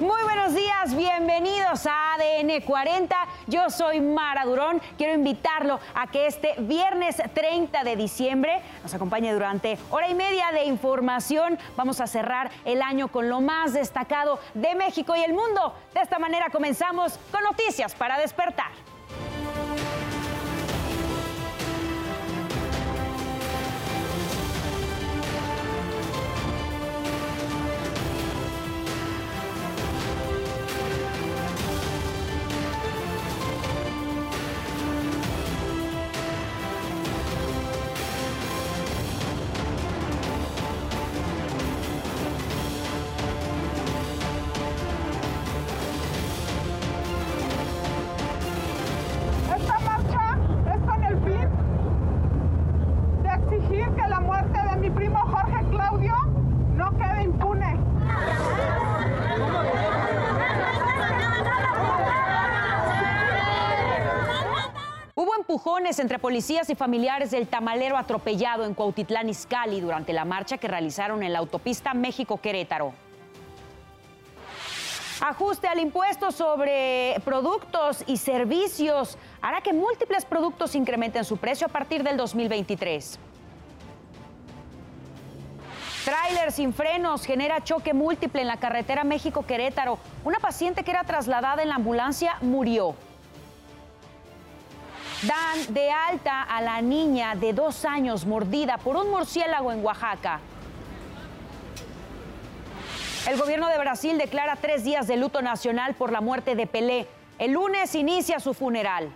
Muy buenos días, bienvenidos a ADN 40. Yo soy Mara Durón. Quiero invitarlo a que este viernes 30 de diciembre nos acompañe durante hora y media de información. Vamos a cerrar el año con lo más destacado de México y el mundo. De esta manera comenzamos con noticias para despertar. Empujones entre policías y familiares del tamalero atropellado en Cuautitlán Izcalli durante la marcha que realizaron en la autopista México-Querétaro. Ajuste al impuesto sobre productos y servicios hará que múltiples productos incrementen su precio a partir del 2023. Tráiler sin frenos genera choque múltiple en la carretera México-Querétaro. Una paciente que era trasladada en la ambulancia murió. Dan de alta a la niña de dos años mordida por un murciélago en Oaxaca. El gobierno de Brasil declara tres días de luto nacional por la muerte de Pelé. El lunes inicia su funeral.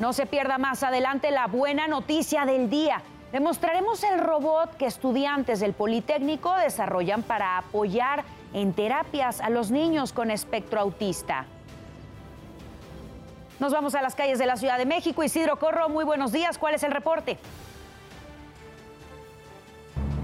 No se pierda más adelante la buena noticia del día. Demostraremos el robot que estudiantes del Politécnico desarrollan para apoyar en terapias a los niños con espectro autista. Nos vamos a las calles de la Ciudad de México. Isidro Corro, muy buenos días. ¿Cuál es el reporte?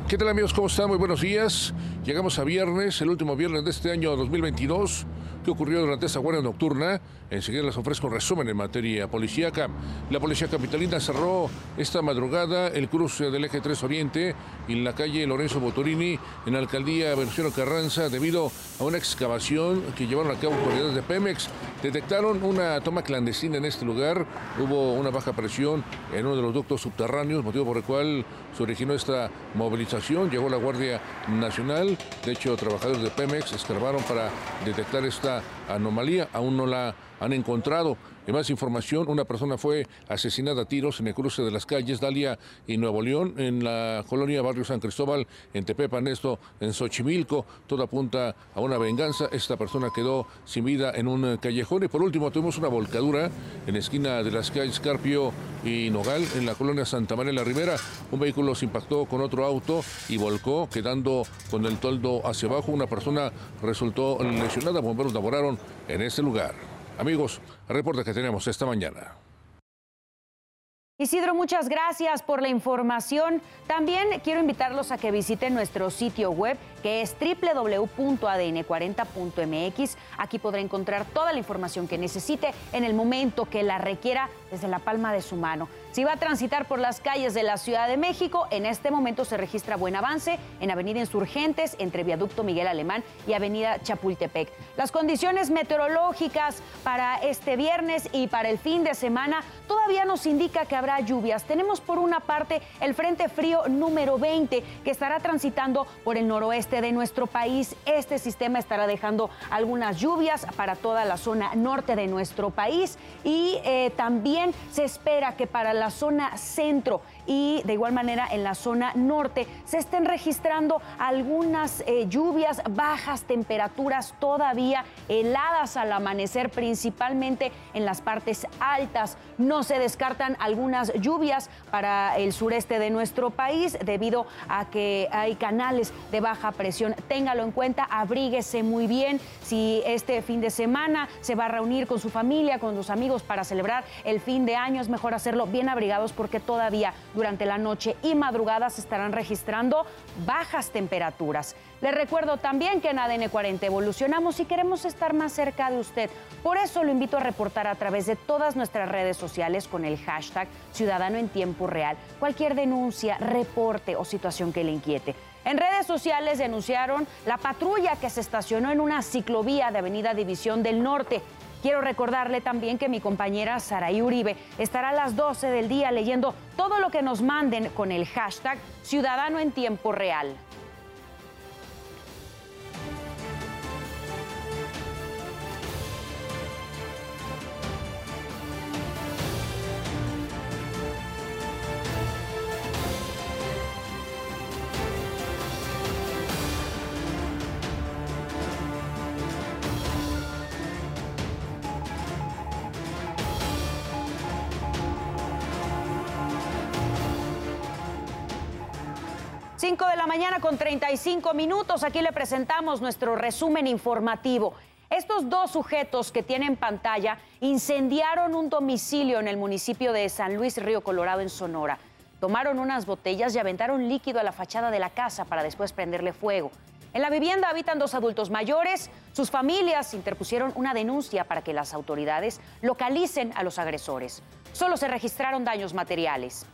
¿Qué tal amigos? ¿Cómo están? Muy buenos días. Llegamos a viernes, el último viernes de este año 2022. ¿Qué ocurrió durante esta guardia nocturna? Enseguida les ofrezco un resumen en materia policíaca. La policía capitalina cerró esta madrugada el cruce del eje 3 Oriente en la calle Lorenzo Botorini en la alcaldía Venustiano Carranza debido a una excavación que llevaron a cabo autoridades de Pemex. Detectaron una toma clandestina en este lugar. Hubo una baja presión en uno de los ductos subterráneos, motivo por el cual se originó esta movilización. Llegó la Guardia Nacional. De hecho, trabajadores de Pemex escarbaron para detectar esta 감사합니다. Anomalía. Aún no la han encontrado. En más información, una persona fue asesinada a tiros en el cruce de las calles Dalia y Nuevo León, en la colonia Barrio San Cristóbal, en Tepepan, esto en Xochimilco. Todo apunta a una venganza. Esta persona quedó sin vida en un callejón. Y por último, tuvimos una volcadura en la esquina de las calles Carpio y Nogal, en la colonia Santa María la Ribera. Un vehículo se impactó con otro auto y volcó, quedando con el toldo hacia abajo. Una persona resultó lesionada. Bomberos laboraron en ese lugar. Amigos, reporte que tenemos esta mañana. Isidro, muchas gracias por la información. También quiero invitarlos a que visiten nuestro sitio web que es www.adn40.mx. Aquí podrá encontrar toda la información que necesite en el momento que la requiera desde la palma de su mano. Si va a transitar por las calles de la Ciudad de México, en este momento se registra buen avance en Avenida Insurgentes entre Viaducto Miguel Alemán y Avenida Chapultepec. Las condiciones meteorológicas para este viernes y para el fin de semana todavía nos indica que habrá lluvias. Tenemos por una parte el Frente Frío número 20 que estará transitando por el noroeste de nuestro país. Este sistema estará dejando algunas lluvias para toda la zona norte de nuestro país y eh, también se espera que para la zona centro y de igual manera en la zona norte se estén registrando algunas eh, lluvias, bajas temperaturas todavía heladas al amanecer, principalmente en las partes altas. No se descartan algunas lluvias para el sureste de nuestro país debido a que hay canales de baja presión. Téngalo en cuenta, abríguese muy bien. Si este fin de semana se va a reunir con su familia, con los amigos para celebrar el fin de año, es mejor hacerlo bien abrigados porque todavía durante la noche y madrugada se estarán registrando bajas temperaturas. Les recuerdo también que en ADN 40 evolucionamos y queremos estar más cerca de usted. Por eso lo invito a reportar a través de todas nuestras redes sociales con el hashtag Ciudadano en Tiempo Real cualquier denuncia, reporte o situación que le inquiete. En redes sociales denunciaron la patrulla que se estacionó en una ciclovía de Avenida División del Norte. Quiero recordarle también que mi compañera Saraí Uribe estará a las 12 del día leyendo todo lo que nos manden con el hashtag Ciudadano en Tiempo Real. 5 de la mañana con 35 minutos. Aquí le presentamos nuestro resumen informativo. Estos dos sujetos que tienen pantalla incendiaron un domicilio en el municipio de San Luis Río Colorado en Sonora. Tomaron unas botellas y aventaron líquido a la fachada de la casa para después prenderle fuego. En la vivienda habitan dos adultos mayores. Sus familias interpusieron una denuncia para que las autoridades localicen a los agresores. Solo se registraron daños materiales.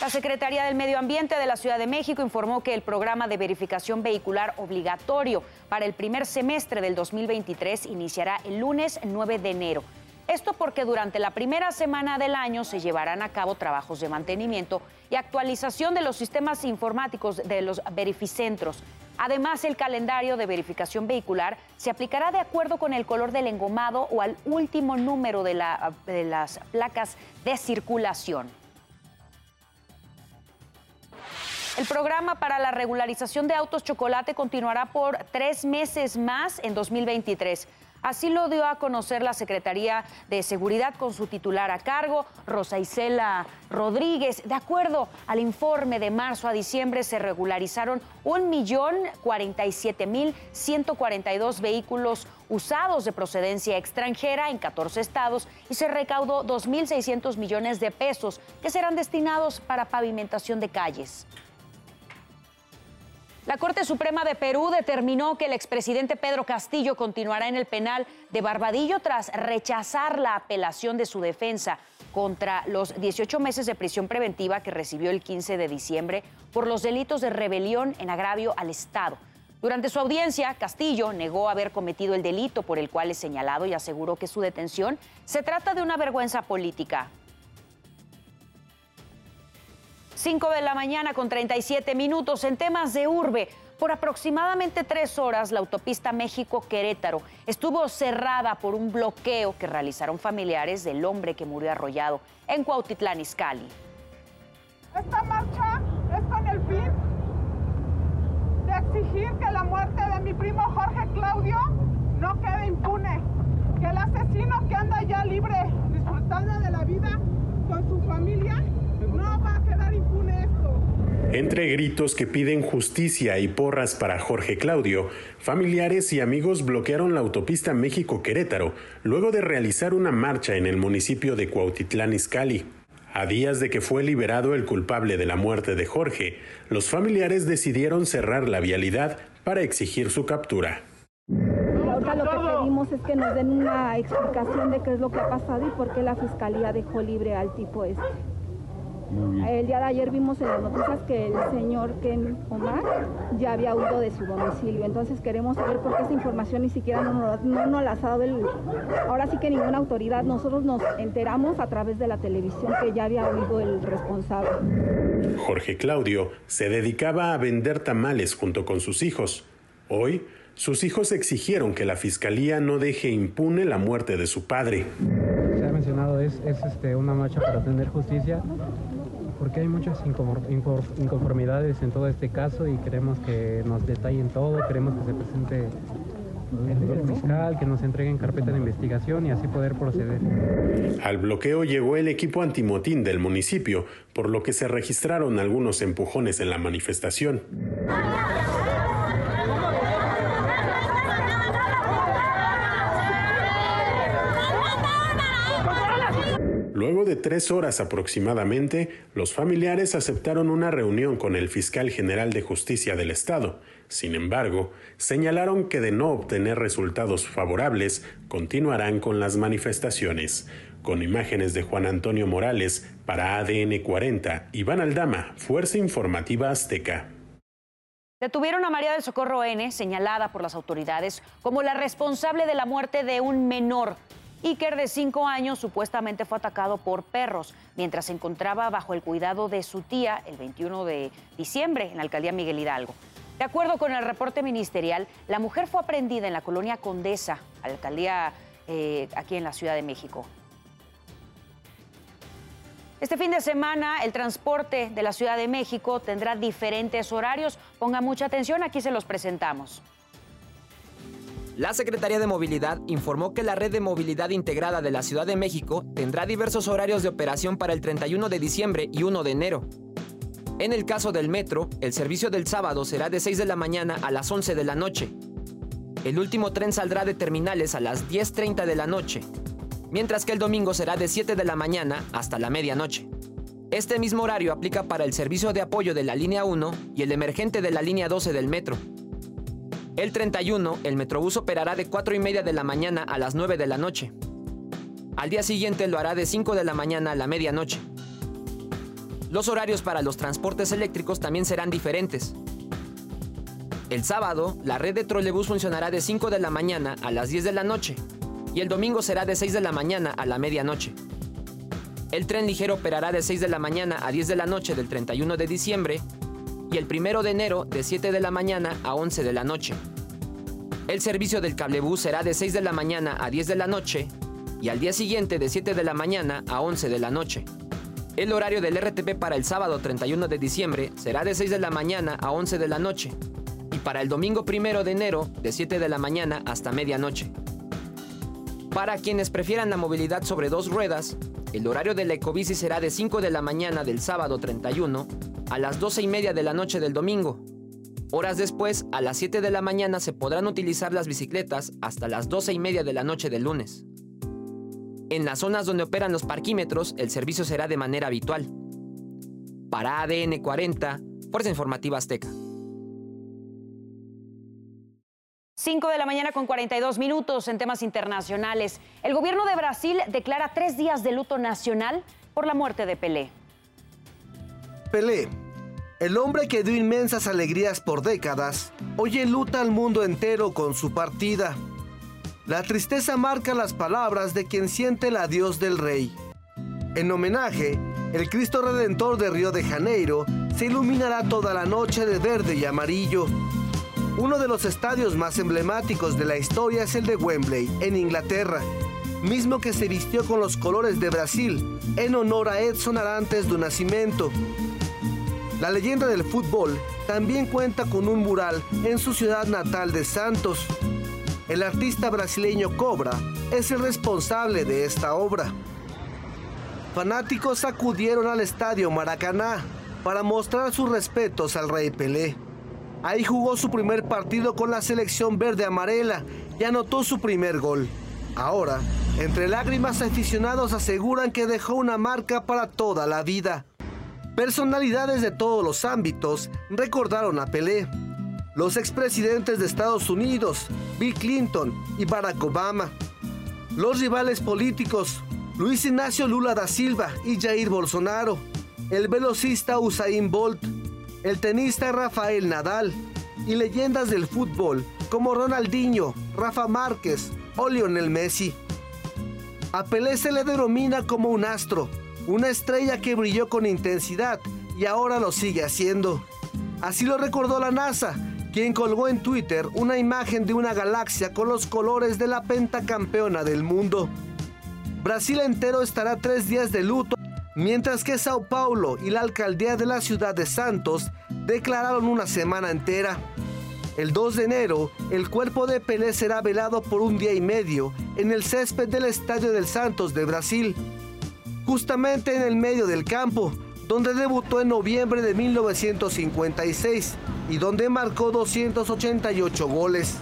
La Secretaría del Medio Ambiente de la Ciudad de México informó que el programa de verificación vehicular obligatorio para el primer semestre del 2023 iniciará el lunes 9 de enero. Esto porque durante la primera semana del año se llevarán a cabo trabajos de mantenimiento y actualización de los sistemas informáticos de los verificentros. Además, el calendario de verificación vehicular se aplicará de acuerdo con el color del engomado o al último número de, de las placas de circulación. El programa para la regularización de autos chocolate continuará por tres meses más en 2023. Así lo dio a conocer la Secretaría de Seguridad con su titular a cargo, Rosa Isela Rodríguez. De acuerdo al informe de marzo a diciembre, se regularizaron 1.047.142 vehículos usados de procedencia extranjera en 14 estados y se recaudó 2.600 millones de pesos que serán destinados para pavimentación de calles. La Corte Suprema de Perú determinó que el expresidente Pedro Castillo continuará en el penal de Barbadillo tras rechazar la apelación de su defensa contra los 18 meses de prisión preventiva que recibió el 15 de diciembre por los delitos de rebelión en agravio al Estado. Durante su audiencia, Castillo negó haber cometido el delito por el cual es señalado y aseguró que su detención se trata de una vergüenza política. 5 de la mañana con 37 minutos en temas de urbe. Por aproximadamente tres horas, la autopista México-Querétaro estuvo cerrada por un bloqueo que realizaron familiares del hombre que murió arrollado en Cuautitlán, Izcalli. Esta marcha es con el fin de exigir que la muerte de mi primo Jorge Claudio no quede impune, que el asesino que anda ya libre disfrutando de la vida con su familia no va a quedar impune esto. Entre gritos que piden justicia y porras para Jorge Claudio, familiares y amigos bloquearon la autopista México-Querétaro luego de realizar una marcha en el municipio de Cuautitlán Izcalli. A días de que fue liberado el culpable de la muerte de Jorge, los familiares decidieron cerrar la vialidad para exigir su captura. Ahora lo que pedimos es que nos den una explicación de qué es lo que ha pasado y por qué la fiscalía dejó libre al tipo este. El día de ayer vimos en las noticias que el señor Ken Omar ya había huido de su domicilio. Entonces queremos saber por qué esa información ni siquiera no, nos la ha dado el... Ahora sí que ninguna autoridad. Nosotros nos enteramos a través de la televisión que ya había huido el responsable. Jorge Claudio se dedicaba a vender tamales junto con sus hijos. Hoy, sus hijos exigieron que la fiscalía no deje impune la muerte de su padre. Mencionado, es, es este, una marcha para tener justicia porque hay muchas inconformidades en todo este caso y queremos que nos detallen todo, queremos que se presente el, fiscal, que nos entreguen carpeta de investigación y así poder proceder. Al bloqueo llegó el equipo antimotín del municipio, por lo que se registraron algunos empujones en la manifestación. Luego de tres horas aproximadamente, los familiares aceptaron una reunión con el fiscal general de justicia del Estado. Sin embargo, señalaron que de no obtener resultados favorables, continuarán con las manifestaciones. Con imágenes de Juan Antonio Morales para ADN 40, Iván Aldama, Fuerza Informativa Azteca. Detuvieron a María del Socorro N, señalada por las autoridades como la responsable de la muerte de un menor. Iker, de cinco años, supuestamente fue atacado por perros mientras se encontraba bajo el cuidado de su tía el 21 de diciembre en la alcaldía Miguel Hidalgo. De acuerdo con el reporte ministerial, la mujer fue aprendida en la colonia Condesa, alcaldía eh, aquí en la Ciudad de México. Este fin de semana el transporte de la Ciudad de México tendrá diferentes horarios. Ponga mucha atención, aquí se los presentamos. La Secretaría de Movilidad informó que la red de movilidad integrada de la Ciudad de México tendrá diversos horarios de operación para el 31 de diciembre y 1 de enero. En el caso del metro, el servicio del sábado será de 6 de la mañana a las 11 de la noche. El último tren saldrá de terminales a las 10.30 de la noche mientras que el domingo será de 7 de la mañana hasta la medianoche. Este mismo horario aplica para el servicio de apoyo de la línea 1 y el emergente de la línea 12 del metro. El 31, el Metrobús operará de 4 y media de la mañana a las 9 de la noche. Al día siguiente lo hará de 5 de la mañana a la medianoche. Los horarios para los transportes eléctricos también serán diferentes. El sábado, la red de trolebús funcionará de 5 de la mañana a las 10 de la noche y el domingo será de 6 de la mañana a la medianoche. El tren ligero operará de 6 de la mañana a 10 de la noche del 31 de diciembre y el 1 de enero de 7 de la mañana a 11 de la noche. El servicio del cablebús será de 6 de la mañana a 10 de la noche y al día siguiente de 7 de la mañana a 11 de la noche. El horario del RTP para el sábado 31 de diciembre será de 6 de la mañana a 11 de la noche y para el domingo 1 de enero de 7 de la mañana hasta medianoche. Para quienes prefieran la movilidad sobre dos ruedas, el horario de la ecobici será de 5 de la mañana del sábado 31 a las 12 y media de la noche del domingo. Horas después, a las 7 de la mañana se podrán utilizar las bicicletas hasta las 12 y media de la noche del lunes. En las zonas donde operan los parquímetros, el servicio será de manera habitual. Para ADN 40, Fuerza Informativa Azteca. 5 de la mañana con 42 minutos en temas internacionales. El gobierno de Brasil declara tres días de luto nacional por la muerte de Pelé. Pelé, el hombre que dio inmensas alegrías por décadas, hoy enluta al mundo entero con su partida. La tristeza marca las palabras de quien siente el adiós del rey. En homenaje, el Cristo Redentor de Río de Janeiro se iluminará toda la noche de verde y amarillo uno de los estadios más emblemáticos de la historia es el de Wembley, en Inglaterra, mismo que se vistió con los colores de Brasil en honor a Edson Arantes do Nascimento. La leyenda del fútbol también cuenta con un mural en su ciudad natal de Santos. El artista brasileño Cobra es el responsable de esta obra. Fanáticos acudieron al estadio Maracaná para mostrar sus respetos al rey Pelé. Ahí jugó su primer partido con la selección verde amarela y anotó su primer gol. Ahora, entre lágrimas aficionados aseguran que dejó una marca para toda la vida. Personalidades de todos los ámbitos recordaron a Pelé. Los expresidentes de Estados Unidos, Bill Clinton y Barack Obama. Los rivales políticos, Luis Ignacio Lula da Silva y Jair Bolsonaro. El velocista Usain Bolt el tenista Rafael Nadal y leyendas del fútbol como Ronaldinho, Rafa Márquez o Lionel Messi. A Pelé se le denomina como un astro, una estrella que brilló con intensidad y ahora lo sigue haciendo. Así lo recordó la NASA, quien colgó en Twitter una imagen de una galaxia con los colores de la pentacampeona del mundo. Brasil entero estará tres días de luto mientras que Sao Paulo y la alcaldía de la ciudad de Santos declararon una semana entera. El 2 de enero, el cuerpo de Pelé será velado por un día y medio en el césped del Estadio del Santos de Brasil, justamente en el medio del campo, donde debutó en noviembre de 1956 y donde marcó 288 goles.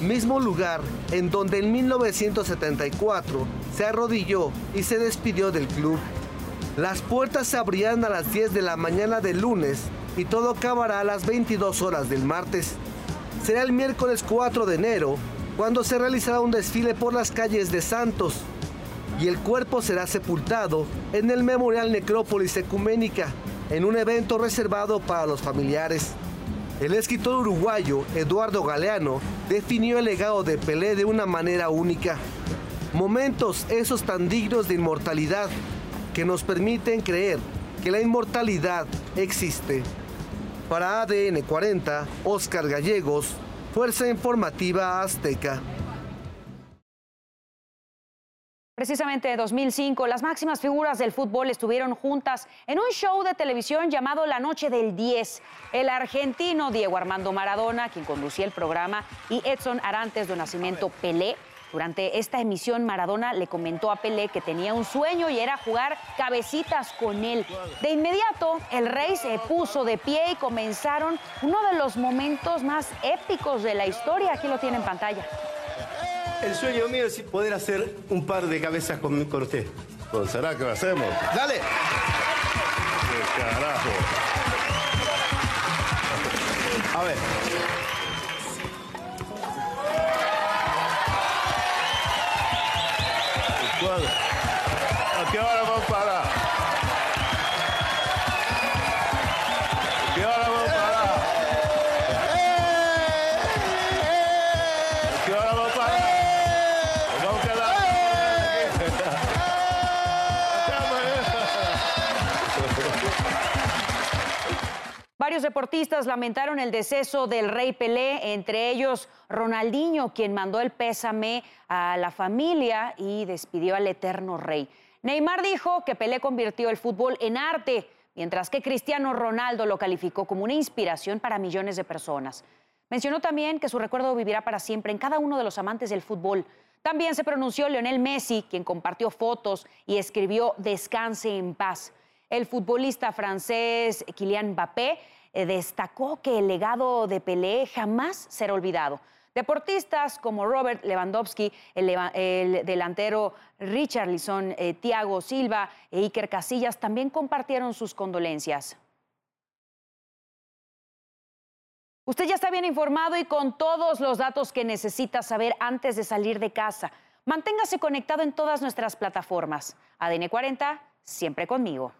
Mismo lugar en donde en 1974 se arrodilló y se despidió del club. Las puertas se abrirán a las 10 de la mañana del lunes y todo acabará a las 22 horas del martes. Será el miércoles 4 de enero cuando se realizará un desfile por las calles de Santos. y el cuerpo será sepultado en el Memorial Necrópolis Ecuménica, en un evento reservado para los familiares. El escritor uruguayo Eduardo Galeano definió el legado de Pelé de una manera única. Momentos esos tan dignos de inmortalidad que nos permiten creer que la inmortalidad existe. Para ADN 40, Oscar Gallegos, Fuerza Informativa Azteca. Precisamente en 2005, las máximas figuras del fútbol estuvieron juntas en un show de televisión llamado La Noche del 10. El argentino Diego Armando Maradona, quien conducía el programa, y Edson Arantes de Nacimiento Pelé. Durante esta emisión, Maradona le comentó a Pelé que tenía un sueño y era jugar cabecitas con él. De inmediato, el rey se puso de pie y comenzaron uno de los momentos más épicos de la historia. Aquí lo tiene en pantalla. El sueño mío es poder hacer un par de cabezas con, con usted. Pues será que lo hacemos. ¡Dale! ¡Qué carajo! A ver. ¿A qué hora vamos a parar? ¿A qué hora a parar? ¿A qué hora a parar? Nos vamos a quedar Varios deportistas lamentaron el deceso del rey Pelé, entre ellos Ronaldinho, quien mandó el pésame a la familia y despidió al eterno rey. Neymar dijo que Pelé convirtió el fútbol en arte, mientras que Cristiano Ronaldo lo calificó como una inspiración para millones de personas. Mencionó también que su recuerdo vivirá para siempre en cada uno de los amantes del fútbol. También se pronunció Lionel Messi, quien compartió fotos y escribió Descanse en paz. El futbolista francés Kylian Mbappé eh, destacó que el legado de Pelé jamás será olvidado. Deportistas como Robert Lewandowski, el, delantero Richarlison, eh, Thiago Silva e Iker Casillas también compartieron sus condolencias. Usted ya está bien informado y con todos los datos que necesita saber antes de salir de casa. Manténgase conectado en todas nuestras plataformas. ADN 40, siempre conmigo.